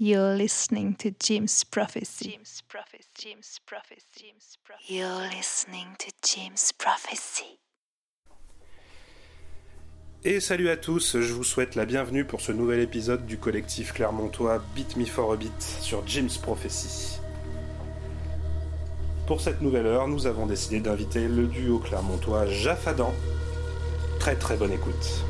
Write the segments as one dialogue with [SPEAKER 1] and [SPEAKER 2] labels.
[SPEAKER 1] You're listening to Jim's Prophecy. Jim's Prophecy. Jim's Prophecy. Jim's Prophecy. You're listening to Jim's Prophecy.
[SPEAKER 2] Et salut à tous, je vous souhaite la bienvenue pour ce nouvel épisode du collectif clermontois Beat Me for a Beat sur Jim's Prophecy. Pour cette nouvelle heure, nous avons décidé d'inviter le duo clermontois Jaffadan. Très très bonne écoute.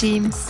[SPEAKER 1] James.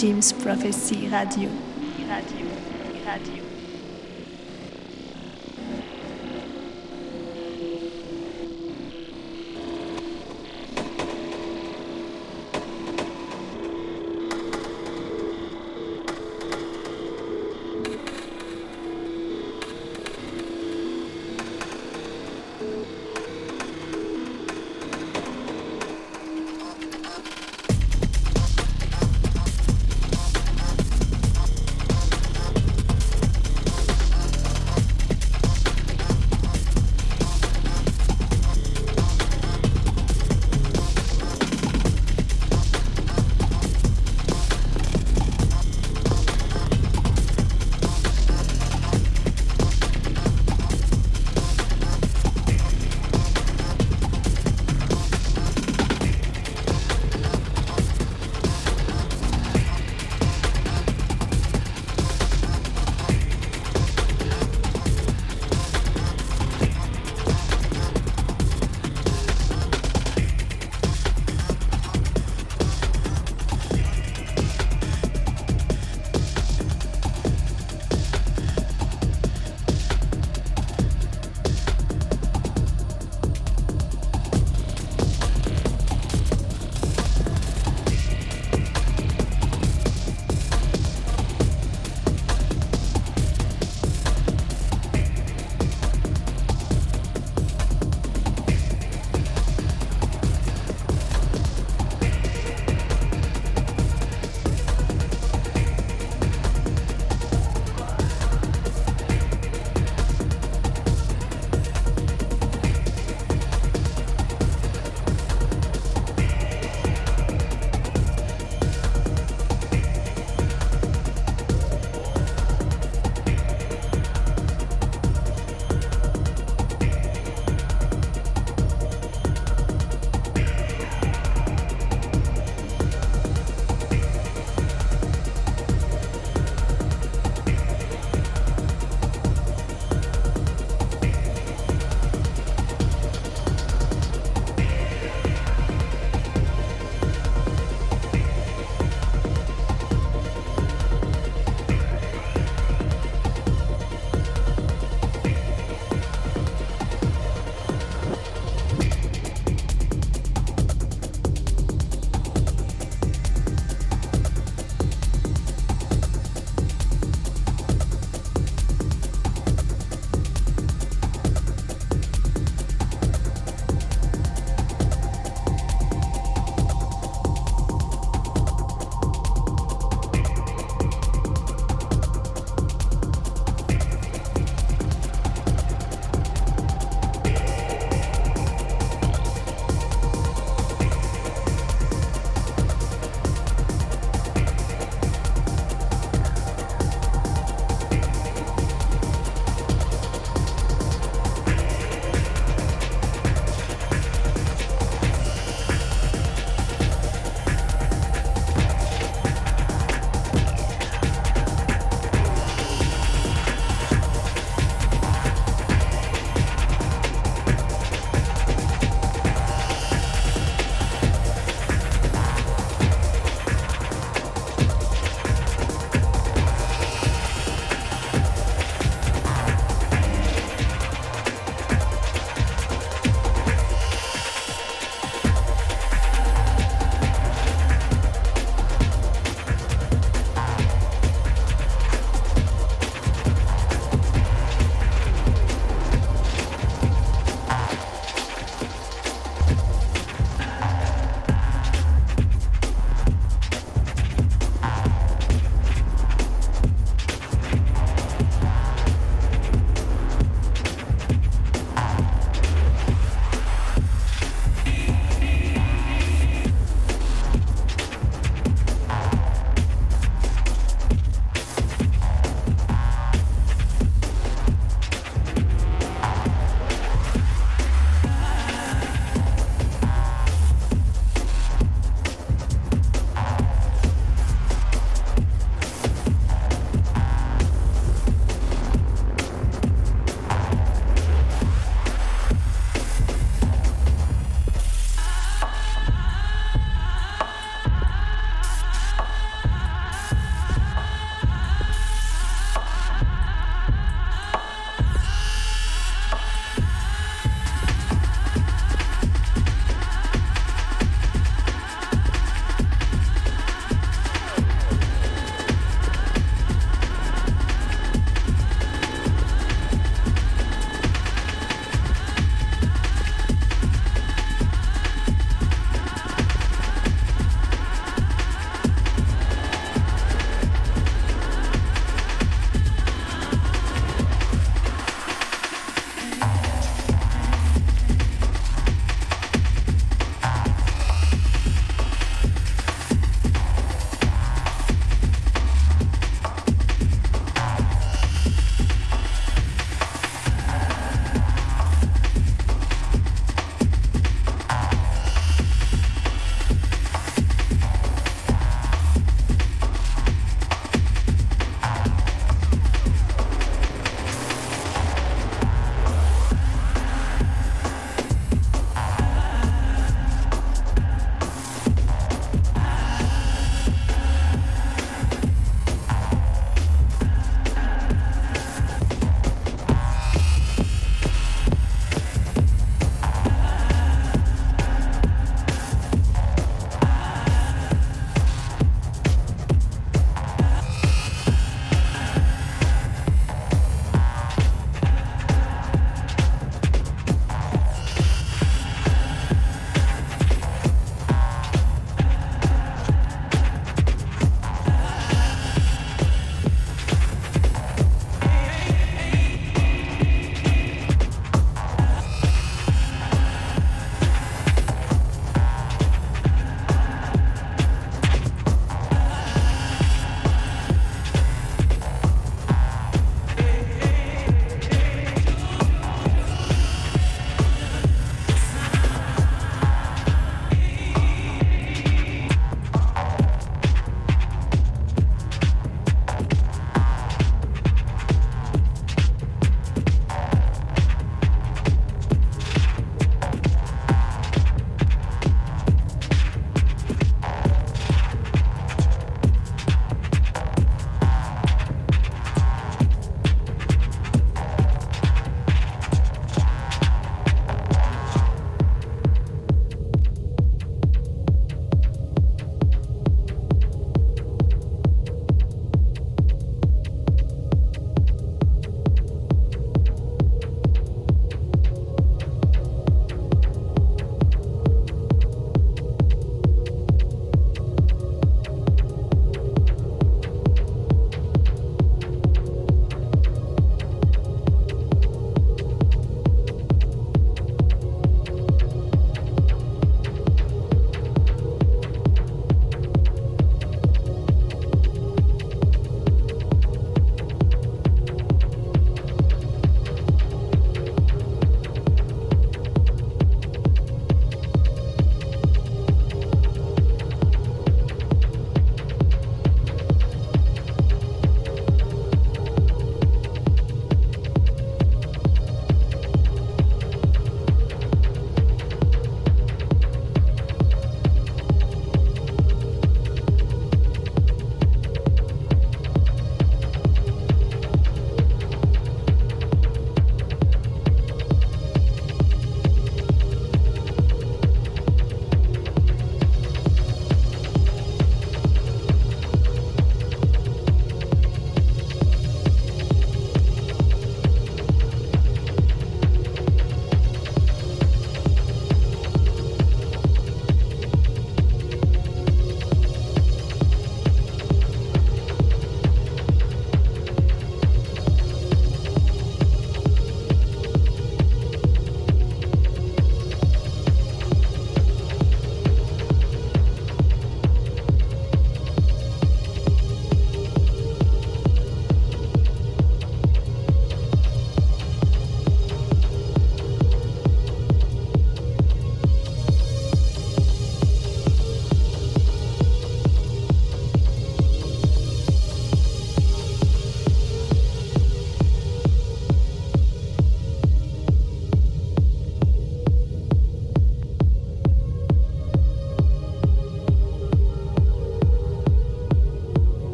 [SPEAKER 1] James Prophecy Radio. Radio. Radio.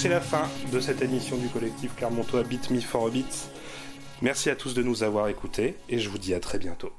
[SPEAKER 2] C'est la fin de cette émission du collectif Clermontois Beat Me for a. Merci à tous de nous avoir écoutés et je vous dis à très bientôt.